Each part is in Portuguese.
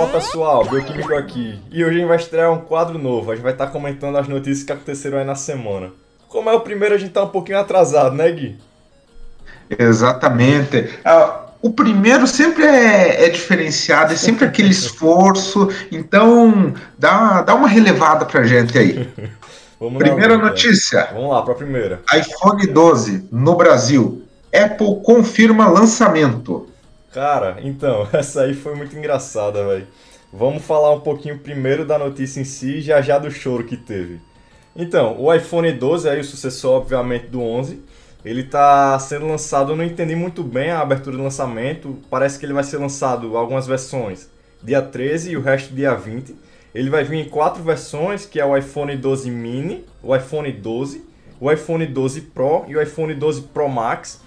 Fala pessoal, Bioquímico aqui. E hoje a gente vai estrear um quadro novo. A gente vai estar comentando as notícias que aconteceram aí na semana. Como é o primeiro, a gente tá um pouquinho atrasado, né, Gui? Exatamente. Uh, o primeiro sempre é, é, diferenciado, é sempre aquele esforço. Então, dá, dá uma relevada pra gente aí. primeira lá, notícia. Vamos lá, pra primeira. iPhone 12 no Brasil. Apple confirma lançamento. Cara, então, essa aí foi muito engraçada, velho. Vamos falar um pouquinho primeiro da notícia em si e já já do choro que teve. Então, o iPhone 12 aí o sucessor, obviamente, do 11. Ele está sendo lançado, eu não entendi muito bem a abertura do lançamento. Parece que ele vai ser lançado algumas versões dia 13 e o resto dia 20. Ele vai vir em quatro versões, que é o iPhone 12 mini, o iPhone 12, o iPhone 12 Pro e o iPhone 12 Pro Max.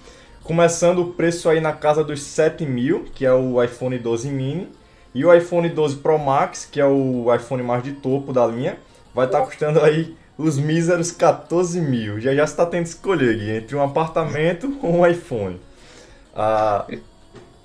Começando o preço aí na casa dos 7 mil, que é o iPhone 12 mini. E o iPhone 12 Pro Max, que é o iPhone mais de topo da linha, vai estar tá custando aí os míseros 14 mil. Já já está tendo que escolher Gui, entre um apartamento ou um iPhone. Ah,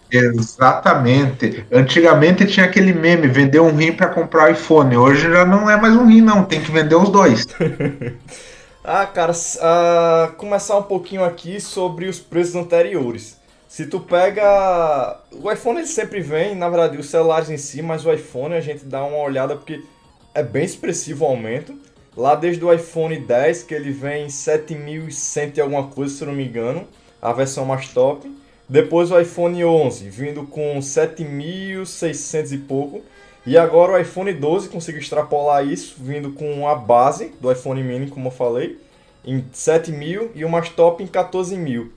Exatamente. Antigamente tinha aquele meme, vender um rim para comprar iPhone. Hoje já não é mais um rim, não. Tem que vender os dois. ah, cara, uh, começar um pouquinho aqui sobre os preços anteriores. Se tu pega. O iPhone ele sempre vem, na verdade, os celulares em si, mas o iPhone a gente dá uma olhada porque é bem expressivo o aumento. Lá desde o iPhone 10, que ele vem 7.100 e alguma coisa, se não me engano, a versão mais top. Depois o iPhone 11, vindo com 7.600 e pouco. E agora o iPhone 12 conseguiu extrapolar isso, vindo com a base do iPhone mini, como eu falei, em 7 mil e o mais top em 14 mil.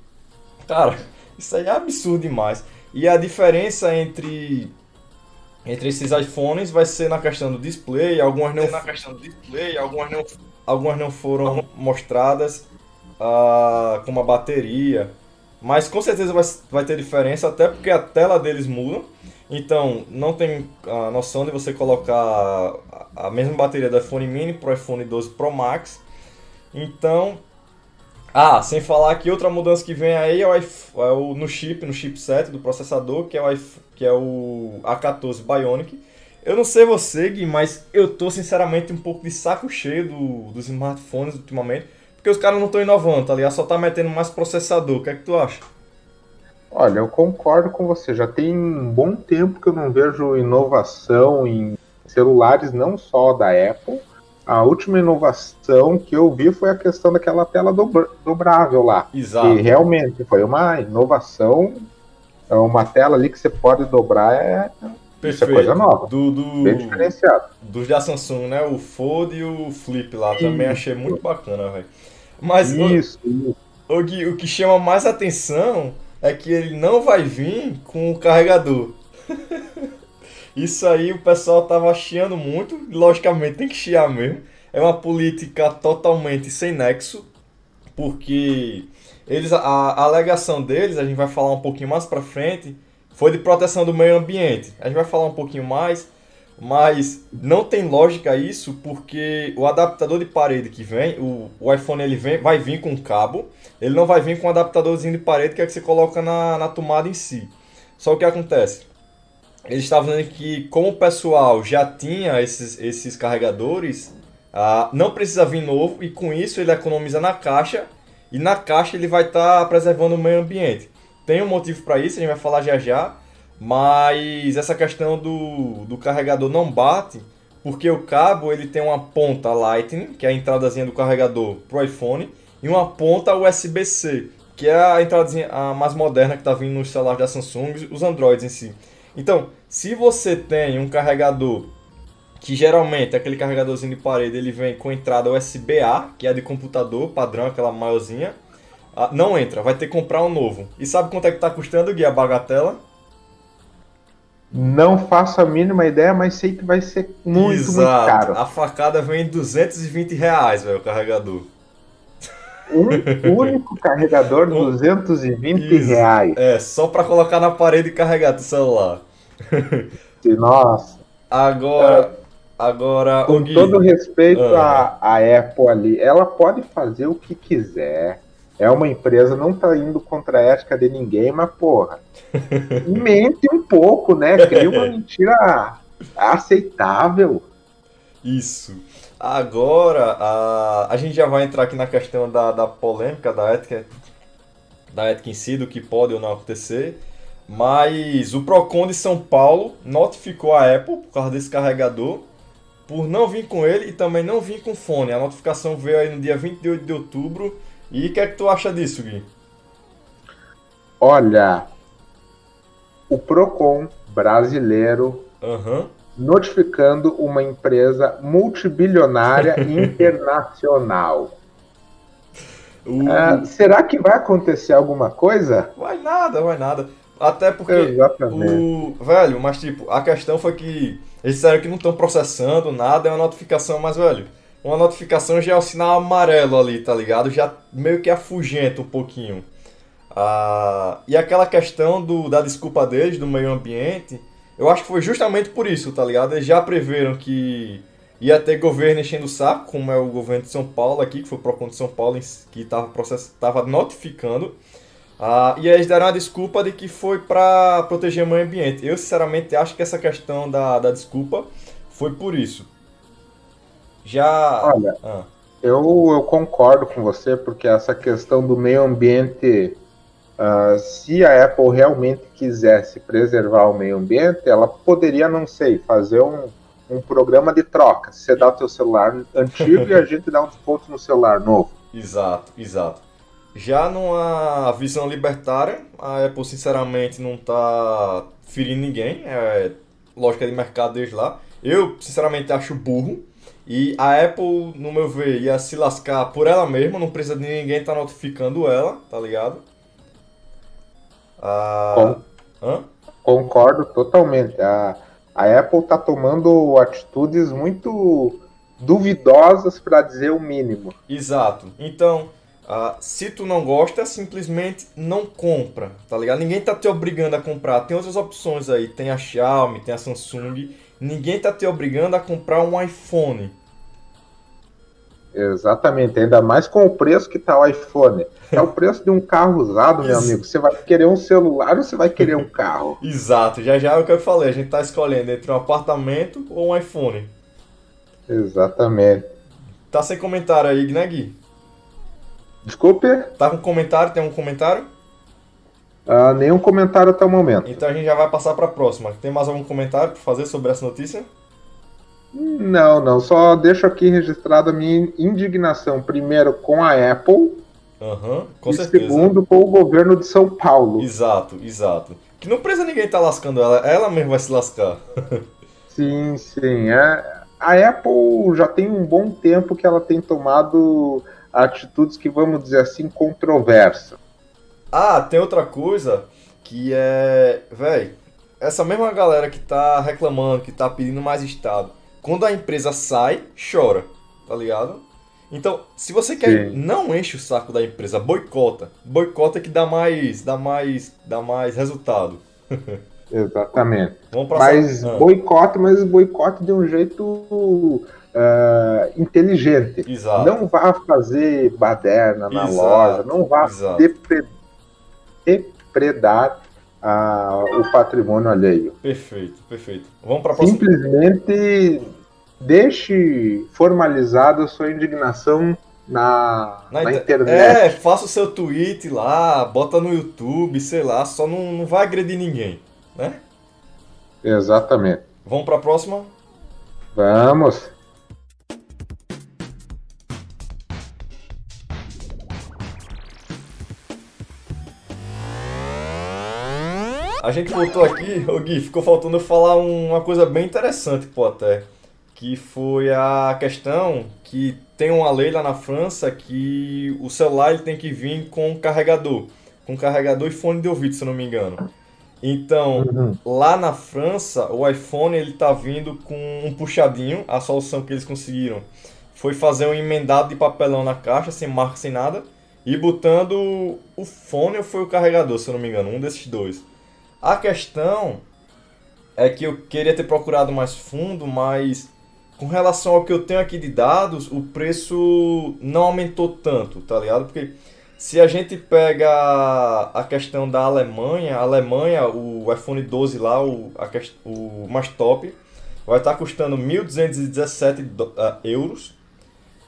Cara, isso aí é absurdo demais. E a diferença entre entre esses iPhones vai ser na questão do display, algumas não, na questão do display, algumas não, algumas não foram mostradas, uh, como a bateria, mas com certeza vai, vai ter diferença, até porque a tela deles muda, então não tem a noção de você colocar a mesma bateria do iPhone mini para o iPhone 12 Pro Max, então ah, sem falar que outra mudança que vem aí é o, é o no chip, no chipset do processador, que é o, que é o A14 Bionic. Eu não sei você, Gui, mas eu tô sinceramente um pouco de saco cheio do, dos smartphones ultimamente, porque os caras não estão inovando, tá ligado? Só tá metendo mais processador. O que é que tu acha? Olha, eu concordo com você. Já tem um bom tempo que eu não vejo inovação em celulares, não só da Apple, a última inovação que eu vi foi a questão daquela tela dobrável lá. Exato. E realmente foi uma inovação. É uma tela ali que você pode dobrar é, Perfeito. é coisa nova. Do, do, bem diferenciado. Dos da Samsung, né? O Fold e o Flip lá. Também achei muito bacana, velho. Mas isso, o, isso. O, Gui, o que chama mais atenção é que ele não vai vir com o carregador. Isso aí o pessoal tava chiando muito, logicamente tem que chiar mesmo. É uma política totalmente sem nexo, porque eles a, a alegação deles, a gente vai falar um pouquinho mais para frente, foi de proteção do meio ambiente. A gente vai falar um pouquinho mais, mas não tem lógica isso, porque o adaptador de parede que vem, o, o iPhone ele vem, vai vir com cabo, ele não vai vir com um adaptadorzinho de parede que é que você coloca na, na tomada em si. Só o que acontece? eles estavam dizendo que como o pessoal já tinha esses, esses carregadores, ah, não precisa vir novo e com isso ele economiza na caixa e na caixa ele vai estar tá preservando o meio ambiente. Tem um motivo para isso, a gente vai falar já já, mas essa questão do, do carregador não bate porque o cabo ele tem uma ponta Lightning, que é a entradazinha do carregador pro iPhone, e uma ponta USB-C, que é a entradazinha a mais moderna que está vindo nos celulares da Samsung, os Androids em si. Então, se você tem um carregador que geralmente aquele carregadorzinho de parede ele vem com entrada USB-A, que é de computador, padrão, aquela maiorzinha, ah, não entra, vai ter que comprar um novo. E sabe quanto é que está custando, Gui, a bagatela? Não faço a mínima ideia, mas sei que vai ser muito, Exato. muito caro. A facada vem em 220 reais, velho, o carregador. Um único carregador, 220 Isso. reais. É, só para colocar na parede e carregar teu celular. Nossa. Agora, é, agora. Com Gui, todo respeito à ah. Apple ali, ela pode fazer o que quiser. É uma empresa, não tá indo contra a ética de ninguém, mas porra. mente um pouco, né? Cria uma mentira aceitável. Isso. Agora, a, a gente já vai entrar aqui na questão da, da polêmica, da ética, da ética em si, do que pode ou não acontecer. Mas o Procon de São Paulo notificou a Apple, por causa desse carregador, por não vir com ele e também não vir com fone. A notificação veio aí no dia 28 de outubro. E o que é que tu acha disso, Gui? Olha, o Procon brasileiro Aham. notificando uma empresa multibilionária internacional. O- Ah, será que vai acontecer alguma coisa? Vai nada, vai nada. Até porque Exatamente. o. Velho, mas tipo, a questão foi que eles disseram que não estão processando nada, é uma notificação, mas, velho, uma notificação já é o sinal amarelo ali, tá ligado? Já meio que afugenta um pouquinho. Ah, e aquela questão do, da desculpa deles, do meio ambiente, eu acho que foi justamente por isso, tá ligado? Eles já preveram que ia ter governo enchendo o saco, como é o governo de São Paulo aqui, que foi o Procon de São Paulo que estava tava notificando. Ah, e eles deram a desculpa de que foi para proteger o meio ambiente. Eu, sinceramente, acho que essa questão da, da desculpa foi por isso. Já. Olha, Ah, Eu, eu concordo com você, porque essa questão do meio ambiente, ah, se a Apple realmente quisesse preservar o meio ambiente, ela poderia, não sei, fazer um, um programa de troca. Você dá o teu celular antigo e a gente dá um desconto no celular novo. exato, exato. Já numa visão libertária, a Apple, sinceramente, não tá ferindo ninguém. É lógica de mercado desde lá. Eu, sinceramente, acho burro. E a Apple, no meu ver, ia se lascar por ela mesma, não precisa de ninguém estar notificando ela, tá ligado? Ah, hã? Concordo totalmente. A, a Apple está tomando atitudes muito duvidosas, para dizer o mínimo. Exato. Então, ah, se tu não gosta, simplesmente não compra, tá ligado? Ninguém tá te obrigando a comprar. Tem outras opções aí. Tem a Xiaomi, tem a Samsung. Ninguém tá te obrigando a comprar um iPhone. Exatamente, ainda mais com o preço que tá o iPhone. É o preço de um carro usado, meu amigo. Você vai querer um celular ou você vai querer um carro? Exato. Já já é o que eu falei. A gente tá escolhendo entre um apartamento ou um iPhone. Exatamente. Tá sem comentário aí, né, Gui? Desculpe, Tá com comentário? Tem um comentário? Ah, nenhum comentário até o momento. Então a gente já vai passar pra próxima. Tem mais algum comentário pra fazer sobre essa notícia? Não, não, só deixo aqui registrada a minha indignação, primeiro com a Apple Aham, com e certeza. segundo com o governo de São Paulo. Exato, exato. Que não precisa ninguém tá lascando ela, ela mesma vai se lascar. Sim, sim. É, a Apple já tem um bom tempo que ela tem tomado atitudes que, vamos dizer assim, controversas. Ah, tem outra coisa que é. Véi, essa mesma galera que tá reclamando, que tá pedindo mais Estado, quando a empresa sai, chora, tá ligado? Então, se você quer, Sim. não enche o saco da empresa, boicota. Boicota que dá mais, dá mais, dá mais resultado. Exatamente. Vamos pra Mas Ah, boicote, mas boicote de um jeito ah, inteligente. Exato. Não vá fazer baderna na Exato, loja, não vá exato. depre- depredar ah, o patrimônio alheio. Perfeito, perfeito. Vamos próxima. Simplesmente deixe formalizada a sua indignação na, Na na, inter- internet. É, faça o seu tweet lá, bota no YouTube, sei lá, só não, não vai agredir ninguém, né? Exatamente. Vamos pra próxima? Vamos. A gente voltou aqui, ô Gui, ficou faltando eu falar um- uma coisa bem interessante, pô, até. Que foi a questão que tem uma lei lá na França que o celular ele tem que vir com carregador. Com carregador e fone de ouvido, se eu não me engano. Então, Uhum. lá na França, o iPhone ele tá vindo com um puxadinho. A solução que eles conseguiram foi fazer um emendado de papelão na caixa, sem marca, sem nada, e botando o fone ou foi o carregador, se eu não me engano, um desses dois. A questão é que eu queria ter procurado mais fundo, mas com relação ao que eu tenho aqui de dados, o preço não aumentou tanto, tá ligado? Porque se a gente pega a questão da Alemanha, a Alemanha, o iPhone 12 lá, o, a o mais top, vai estar custando 1.217 uh, euros.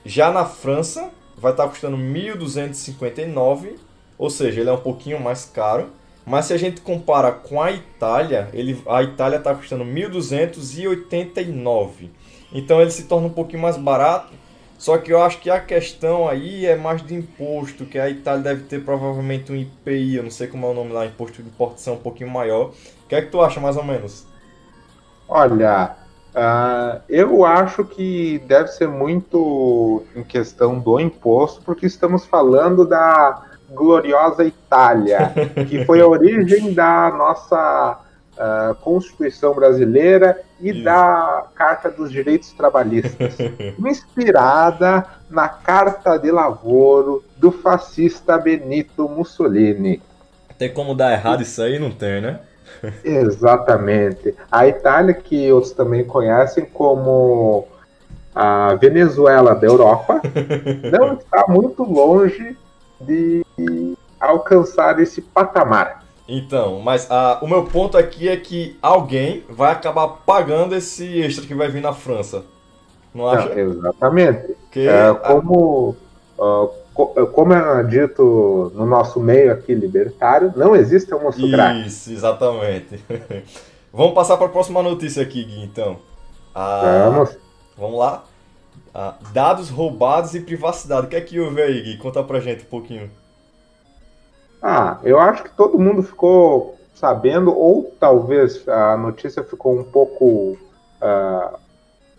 Já na França, vai estar custando 1.259, ou seja, ele é um pouquinho mais caro. Mas se a gente compara com a Itália, ele, a Itália está custando 1.289. Então ele se torna um pouquinho mais barato. Só que eu acho que a questão aí é mais de imposto, que a Itália deve ter provavelmente um IPI, eu não sei como é o nome lá, imposto de importação um pouquinho maior. O que é que tu acha mais ou menos? Olha, uh, eu acho que deve ser muito em questão do imposto, porque estamos falando da gloriosa Itália, que foi a origem da nossa uh, Constituição brasileira e Isso. da Carta dos Direitos Trabalhistas, inspirada na Carta de Lavoro do fascista Benito Mussolini. Tem como dar errado isso aí? Não tem, né? Exatamente. A Itália, que outros também conhecem como a Venezuela da Europa, não está muito longe de alcançar esse patamar. Então, mas a, o meu ponto aqui é que alguém vai acabar pagando esse extra que vai vir na França. Não acha? Não, exatamente. Que, é, como, uh, co, como é dito no nosso meio aqui libertário, não existe almoço grátis. Isso, exatamente. vamos passar para a próxima notícia aqui, Gui, então. Ah, vamos. Vamos lá. Ah, dados roubados e privacidade. O que é que houve aí, Gui? Conta pra gente um pouquinho. Ah, eu acho que todo mundo ficou sabendo, ou talvez a notícia ficou um pouco uh,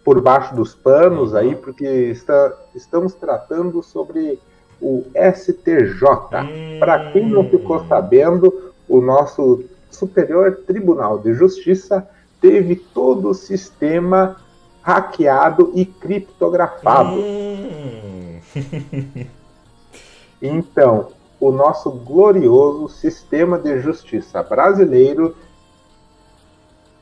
por baixo dos panos uhum. aí, porque está, estamos tratando sobre o STJ. Hum. Para quem não ficou sabendo, o nosso Superior Tribunal de Justiça teve todo o sistema hackeado e criptografado. Hum. então, o nosso glorioso sistema de justiça brasileiro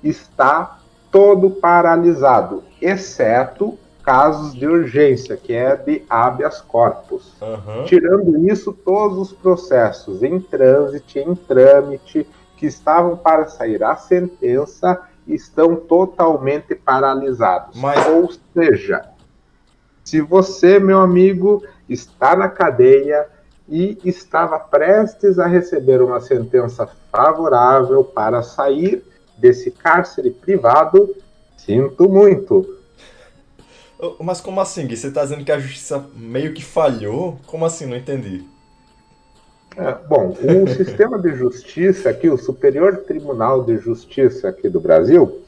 está todo paralisado, exceto casos de urgência, que é de habeas corpus. Uhum. Tirando isso, todos os processos em trânsito, em trâmite, que estavam para sair a sentença, estão totalmente paralisados. Mas... Ou seja, se você, meu amigo, está na cadeia, e estava prestes a receber uma sentença favorável para sair desse cárcere privado, sinto muito. Mas como assim, Gui? Você está dizendo que a justiça meio que falhou? Como assim? Não entendi. É, bom, o sistema de justiça aqui, o Superior Tribunal de Justiça aqui do Brasil,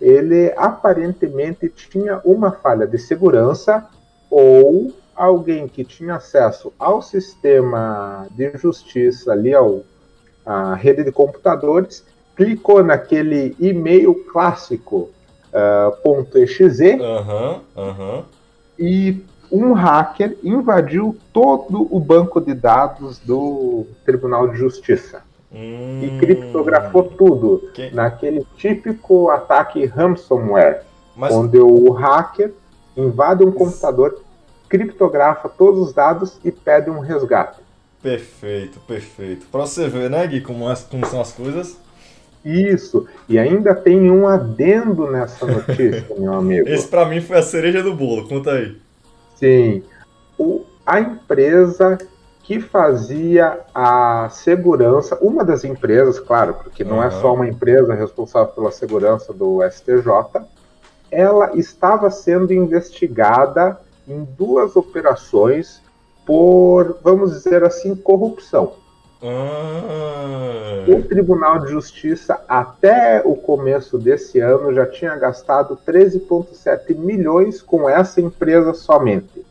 ele aparentemente tinha uma falha de segurança ou alguém que tinha acesso ao sistema de justiça, ali ao, à rede de computadores, clicou naquele e-mail clássico uh, .exe uhum, uhum. e um hacker invadiu todo o banco de dados do Tribunal de Justiça. Hum, e criptografou tudo que... naquele típico ataque ransomware, Mas... onde o hacker invade um computador, criptografa todos os dados e pede um resgate. Perfeito, perfeito. Para você ver, né, Gui, como, é, como são as coisas. Isso. E ainda tem um adendo nessa notícia, meu amigo. Esse para mim foi a cereja do bolo. Conta aí. Sim. O, a empresa que fazia a segurança, uma das empresas, claro, porque não uhum. é só uma empresa responsável pela segurança do STJ, ela estava sendo investigada em duas operações por, vamos dizer assim, corrupção. Ah. O Tribunal de Justiça, até o começo desse ano, já tinha gastado 13,7 milhões com essa empresa somente.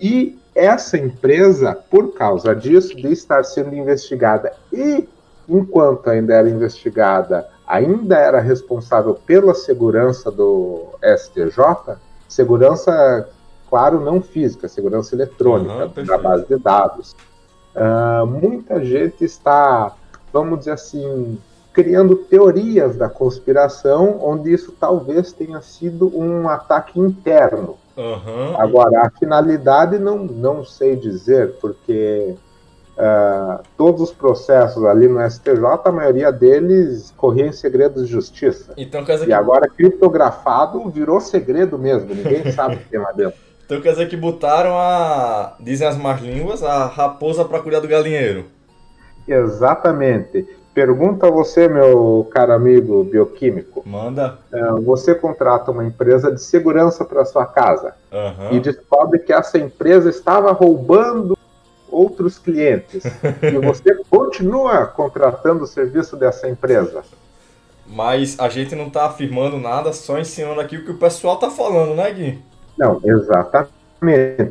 E essa empresa, por causa disso, de estar sendo investigada e, enquanto ainda era investigada, ainda era responsável pela segurança do STJ, Segurança, claro, não física, segurança eletrônica uhum, da base de dados. Uh, muita gente está, vamos dizer assim, criando teorias da conspiração, onde isso talvez tenha sido um ataque interno. Uhum. Agora, a finalidade não, não sei dizer, porque uh, todos os processos ali no STJ, a maioria deles corria em segredo de justiça. Então, e que... agora criptografado virou segredo mesmo, ninguém sabe o que tem lá dentro. Então quer dizer que botaram a, dizem as más línguas, a raposa para cuidar do galinheiro. Exatamente. Pergunta a você, meu caro amigo bioquímico. Manda. É, você contrata uma empresa de segurança para sua casa uhum. e descobre que essa empresa estava roubando outros clientes. e você continua contratando o serviço dessa empresa. Mas a gente não está afirmando nada, só ensinando aqui o que o pessoal está falando, né, Gui? Não, exatamente.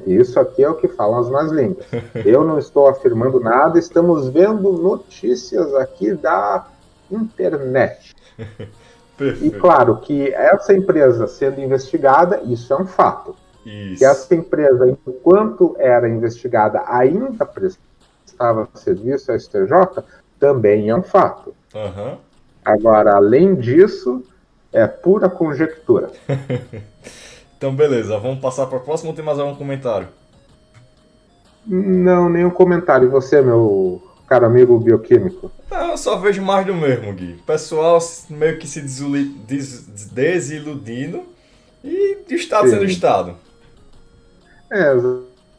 Isso aqui é o que falam as más línguas. Eu não estou afirmando nada, estamos vendo notícias aqui da internet. E claro que essa empresa sendo investigada, isso é um fato. Isso. Que essa empresa, enquanto era investigada, ainda prestava serviço à STJ, também é um fato. Uhum. Agora, além disso, é pura conjectura. Então, beleza, vamos passar para o próximo ou tem mais algum comentário? Não, nenhum comentário. E você, meu caro amigo bioquímico? Ah, eu só vejo mais do mesmo, Gui. Pessoal meio que se des desiludindo e o Estado Sim. sendo Estado. É,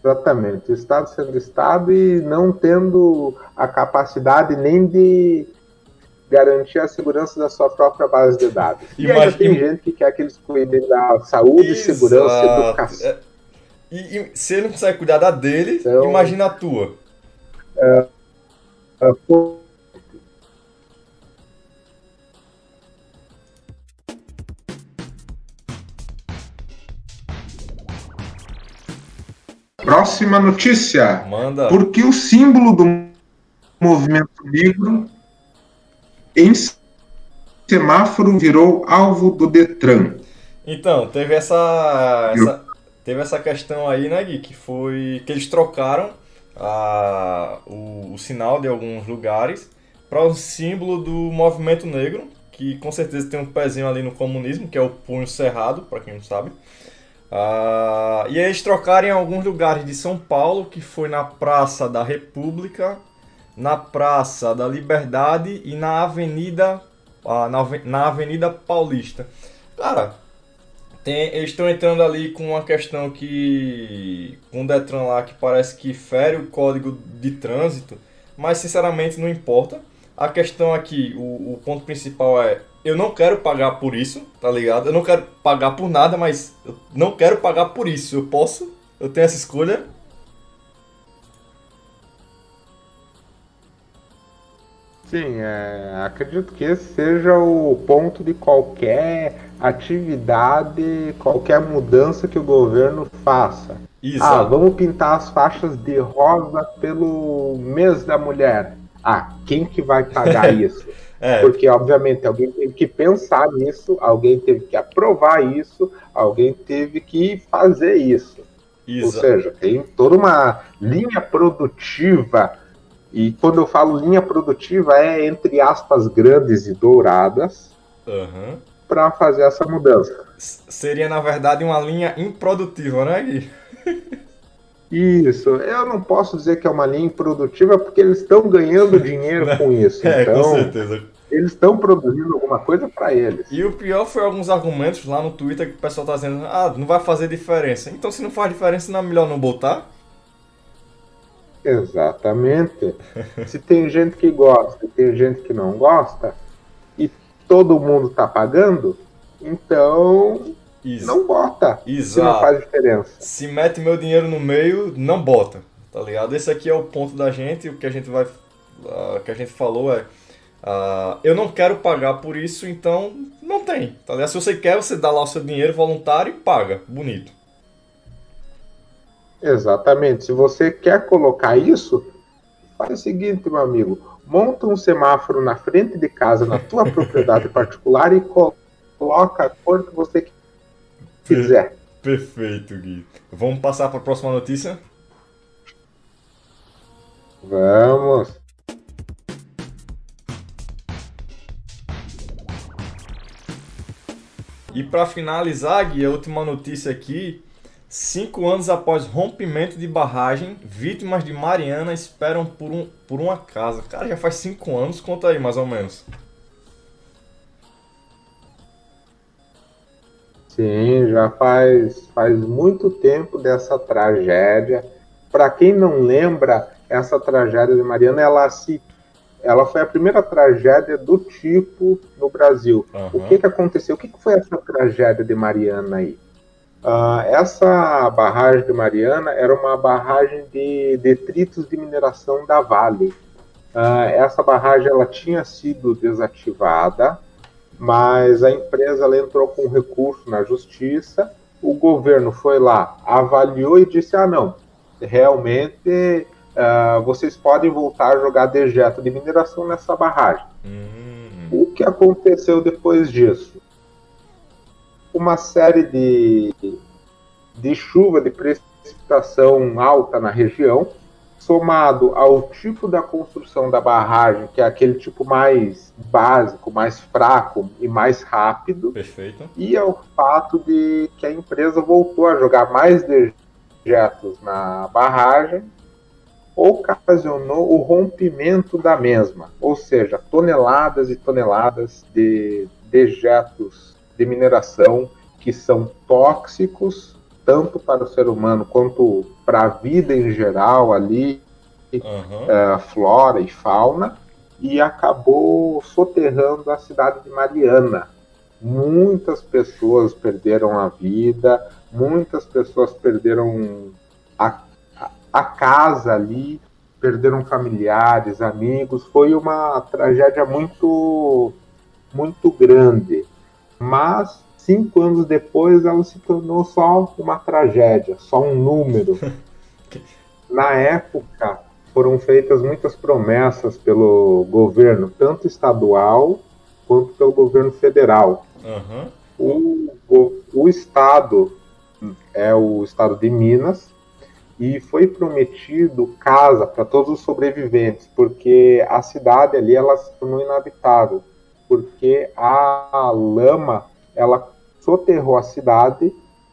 exatamente. O Estado sendo Estado e não tendo a capacidade nem de garantir a segurança da sua própria base de dados. E Imagina... ainda tem gente que quer que eles cuidem da saúde, Exato. segurança, educação. É... E, e, se ele não consegue cuidar da dele, então, imagina a tua. É, é, Próxima notícia. Manda. Porque o símbolo do movimento negro em semáforo virou alvo do Detran. Então, teve essa, essa, teve essa questão aí, né, Gui, que foi que eles trocaram a, o, o sinal de alguns lugares para o símbolo do movimento negro, que com certeza tem um pezinho ali no comunismo, que é o punho cerrado, para quem não sabe. Uh, e eles trocaram em alguns lugares de São Paulo, que foi na Praça da República, na Praça da Liberdade e na Avenida uh, na, na Avenida Paulista. Cara, tem, eles estão entrando ali com uma questão que com um Detran lá que parece que fere o código de trânsito, mas sinceramente não importa. A questão aqui, o, o ponto principal é eu não quero pagar por isso, tá ligado? Eu não quero pagar por nada, mas eu não quero pagar por isso. Eu posso, eu tenho essa escolha, Sim, é, acredito que esse seja o ponto de qualquer atividade, qualquer mudança que o governo faça. Isso. Ah, vamos pintar as faixas de rosa pelo mês da mulher. Ah, quem que vai pagar isso? é. Porque, obviamente, alguém teve que pensar nisso, alguém teve que aprovar isso, alguém teve que fazer isso. Ou seja, tem toda uma linha produtiva e quando eu falo linha produtiva, é entre aspas grandes e douradas uhum. para fazer essa mudança. Seria, na verdade, uma linha improdutiva, né, Gui? Isso, eu não posso dizer que é uma linha improdutiva porque eles estão ganhando dinheiro com isso. é, então, com certeza. Eles estão produzindo alguma coisa para eles. E o pior foi alguns argumentos lá no Twitter que o pessoal tá dizendo: ah, não vai fazer diferença. Então, se não faz diferença, não é melhor não botar? Exatamente. Se tem gente que gosta e tem gente que não gosta, e todo mundo está pagando, então Isso. não bota. Exato. Se não faz diferença. Se mete meu dinheiro no meio, não bota. Tá ligado? Esse aqui é o ponto da gente. O que a gente vai. Uh, que a gente falou é. Uh, eu não quero pagar por isso, então não tem. Tá ligado? Se você quer, você dá lá o seu dinheiro voluntário e paga. Bonito. Exatamente. Se você quer colocar isso, faz o seguinte, meu amigo. Monta um semáforo na frente de casa, na tua propriedade particular e coloca a cor que você quiser. Perfeito, Gui. Vamos passar para a próxima notícia? Vamos. E para finalizar, Gui, a última notícia aqui Cinco anos após rompimento de barragem, vítimas de Mariana esperam por, um, por uma casa. Cara, já faz cinco anos, conta aí mais ou menos. Sim, já faz, faz muito tempo dessa tragédia. Para quem não lembra, essa tragédia de Mariana, ela se ela foi a primeira tragédia do tipo no Brasil. Uhum. O que, que aconteceu? O que, que foi essa tragédia de Mariana aí? Uh, essa barragem de Mariana era uma barragem de detritos de mineração da Vale. Uh, essa barragem ela tinha sido desativada, mas a empresa ela entrou com recurso na justiça. O governo foi lá, avaliou e disse: ah, não, realmente uh, vocês podem voltar a jogar dejeto de mineração nessa barragem. Uhum. O que aconteceu depois disso? Uma série de, de chuva, de precipitação alta na região, somado ao tipo da construção da barragem, que é aquele tipo mais básico, mais fraco e mais rápido. Perfeito. E ao fato de que a empresa voltou a jogar mais dejetos na barragem ocasionou o rompimento da mesma, ou seja, toneladas e toneladas de dejetos de mineração que são tóxicos tanto para o ser humano quanto para a vida em geral ali, uhum. uh, flora e fauna, e acabou soterrando a cidade de Mariana. Muitas pessoas perderam a vida, muitas pessoas perderam a a casa ali, perderam familiares, amigos. Foi uma tragédia muito, muito grande. Mas cinco anos depois ela se tornou só uma tragédia, só um número. Na época foram feitas muitas promessas pelo governo, tanto estadual quanto pelo governo federal. Uhum. O, o, o estado é o estado de Minas, e foi prometido casa para todos os sobreviventes, porque a cidade ali ela se tornou inabitável, porque a lama ela soterrou a cidade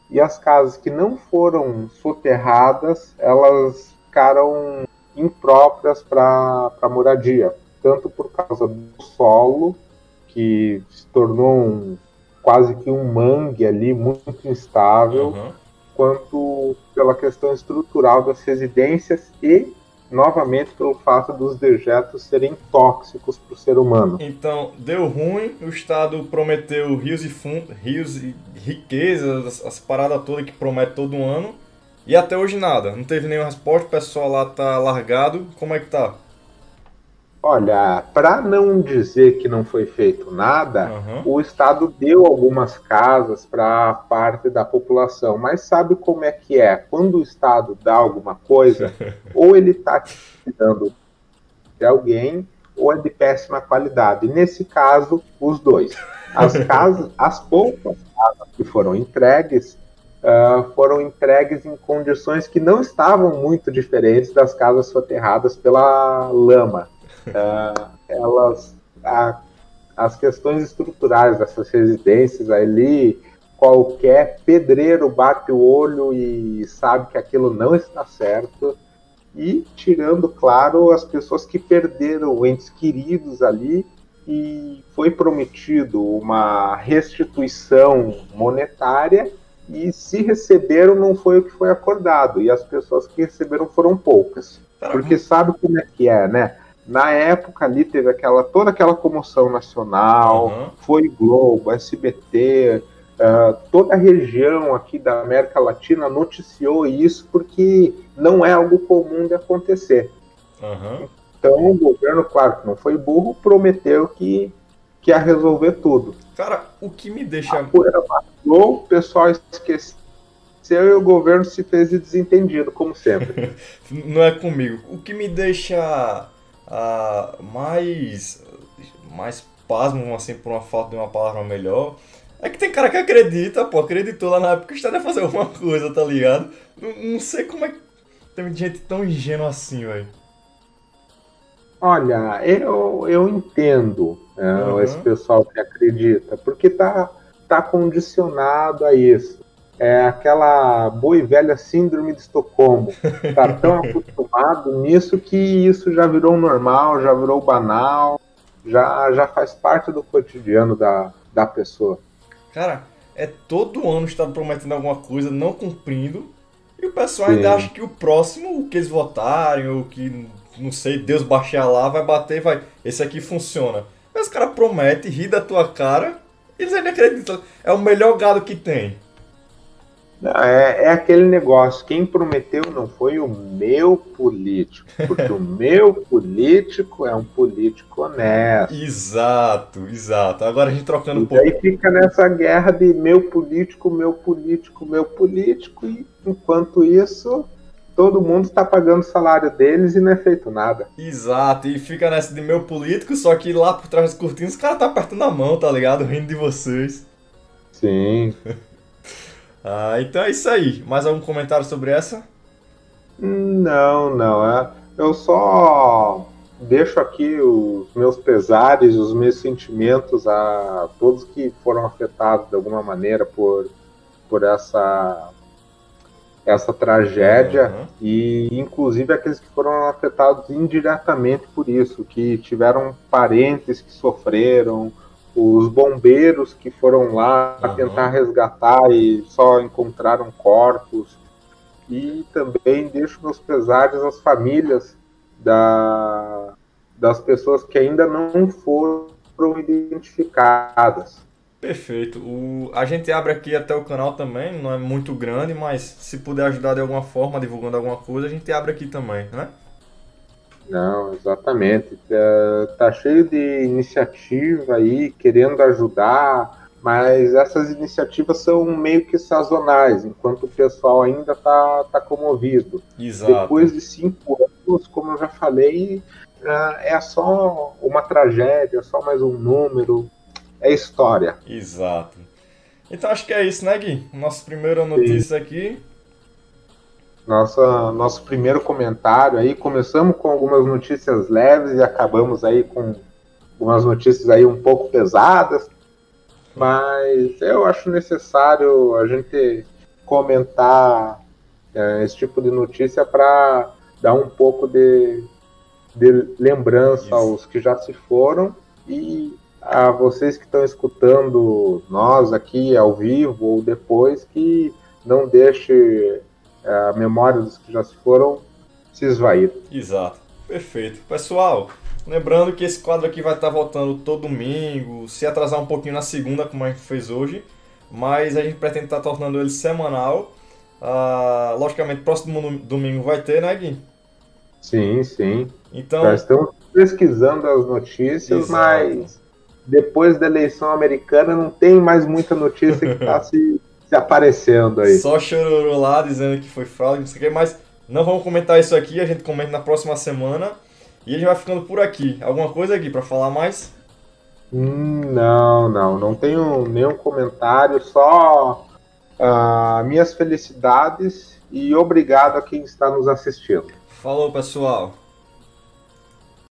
e as casas que não foram soterradas elas ficaram impróprias para moradia, tanto por causa do solo que se tornou um, quase que um mangue ali muito instável. Uhum quanto pela questão estrutural das residências e, novamente, pelo fato dos dejetos serem tóxicos para o ser humano. Então, deu ruim, o Estado prometeu rios e fundos, rios e riquezas, as, as paradas todas que promete todo ano, e até hoje nada. Não teve nenhuma resposta, o pessoal lá tá largado. Como é que tá? Olha, para não dizer que não foi feito nada, uhum. o Estado deu algumas casas para parte da população, mas sabe como é que é? Quando o Estado dá alguma coisa, ou ele está tirando de alguém, ou é de péssima qualidade. Nesse caso, os dois. As casas, as poucas casas que foram entregues, uh, foram entregues em condições que não estavam muito diferentes das casas soterradas pela lama uh, elas a, as questões estruturais dessas residências ali qualquer pedreiro bate o olho e sabe que aquilo não está certo. E tirando claro as pessoas que perderam entes queridos ali e foi prometido uma restituição monetária e se receberam não foi o que foi acordado. E as pessoas que receberam foram poucas. Porque sabe como é que é né na época ali teve aquela toda aquela comoção nacional, uhum. foi Globo, SBT, uh, ah, toda a região aqui da América Latina noticiou isso porque não é algo comum de acontecer. Uhum. Então o governo, claro que não foi burro, prometeu que, que ia resolver tudo. Cara, o que me deixa. A poeira passou, o pessoal esqueceu e o governo se fez de desentendido, como sempre. não é comigo. O que me deixa uh, mais, mais pasmo, assim, por uma falta de uma palavra melhor, é que tem cara que acredita, pô, acreditou lá na época que o Estado ia fazer alguma coisa, tá ligado? Não, não sei como é que tem gente tão ingênua assim, velho. Olha, eu, eu entendo né, uhum. esse pessoal que acredita, porque tá, tá condicionado a isso. É aquela boa e velha síndrome de Estocolmo. Tá tão acostumado nisso que isso já virou normal, já virou banal, já, já faz parte do cotidiano da, da pessoa. Cara, é todo ano está prometendo alguma coisa, não cumprindo, e o pessoal Sim. ainda acha que o próximo, o que eles votarem, ou que, não sei, Deus baixar lá, vai bater e vai. Esse aqui funciona. Mas o cara promete, ri da tua cara, e eles ainda acreditam. É o melhor gado que tem. É, é, aquele negócio, quem prometeu não foi o meu político, porque o meu político é um político honesto. Exato, exato. Agora a gente trocando um pouco. E aí fica nessa guerra de meu político, meu político, meu político, e enquanto isso, todo mundo está pagando o salário deles e não é feito nada. Exato, e fica nessa de meu político, só que lá por trás das cortinas os caras tá apertando a mão, tá ligado? Rindo de vocês. Sim. Ah, então é isso aí. Mais algum comentário sobre essa? Não, não. É, eu só deixo aqui os meus pesares, os meus sentimentos a todos que foram afetados de alguma maneira por, por essa essa tragédia uhum. e inclusive aqueles que foram afetados indiretamente por isso, que tiveram parentes que sofreram, os bombeiros que foram lá uhum. tentar resgatar e só encontraram corpos. E também deixo meus pesares às famílias da, das pessoas que ainda não foram identificadas. Perfeito. O, a gente abre aqui até o canal também, não é muito grande, mas se puder ajudar de alguma forma, divulgando alguma coisa, a gente abre aqui também, né? Não, exatamente. Tá, tá cheio de iniciativa aí, querendo ajudar, mas essas iniciativas são meio que sazonais, enquanto o pessoal ainda tá, tá comovido. Exato. Depois de cinco anos, como eu já falei, é, é só uma tragédia, é só mais um número, é história. Exato. Então acho que é isso, né, Gui? Nossa primeira notícia Sim. aqui nossa, nosso primeiro comentário aí. Começamos com algumas notícias leves e acabamos aí com algumas notícias aí um pouco pesadas, mas eu acho necessário a gente comentar é, esse tipo de notícia para dar um pouco de, de lembrança Isso. aos que já se foram e a vocês que estão escutando nós aqui ao vivo ou depois que não deixe a memória dos que já se foram se esvair. Exato. Perfeito. Pessoal, lembrando que esse quadro aqui vai estar voltando todo domingo, se atrasar um pouquinho na segunda, como a gente fez hoje, mas a gente pretende estar tornando ele semanal. Ah, logicamente, próximo domingo vai ter, né, Gui? Sim, sim. Então... Já estamos pesquisando as notícias, Exato. mas depois da eleição americana não tem mais muita notícia que está se se aparecendo aí. Só chororô lá dizendo que foi fraude, não sei o que, mas não vamos comentar isso aqui, a gente comenta na próxima semana. E a gente vai ficando por aqui. Alguma coisa aqui para falar mais? Hum, não, não, não tenho nenhum comentário, só uh, minhas felicidades e obrigado a quem está nos assistindo. Falou, pessoal.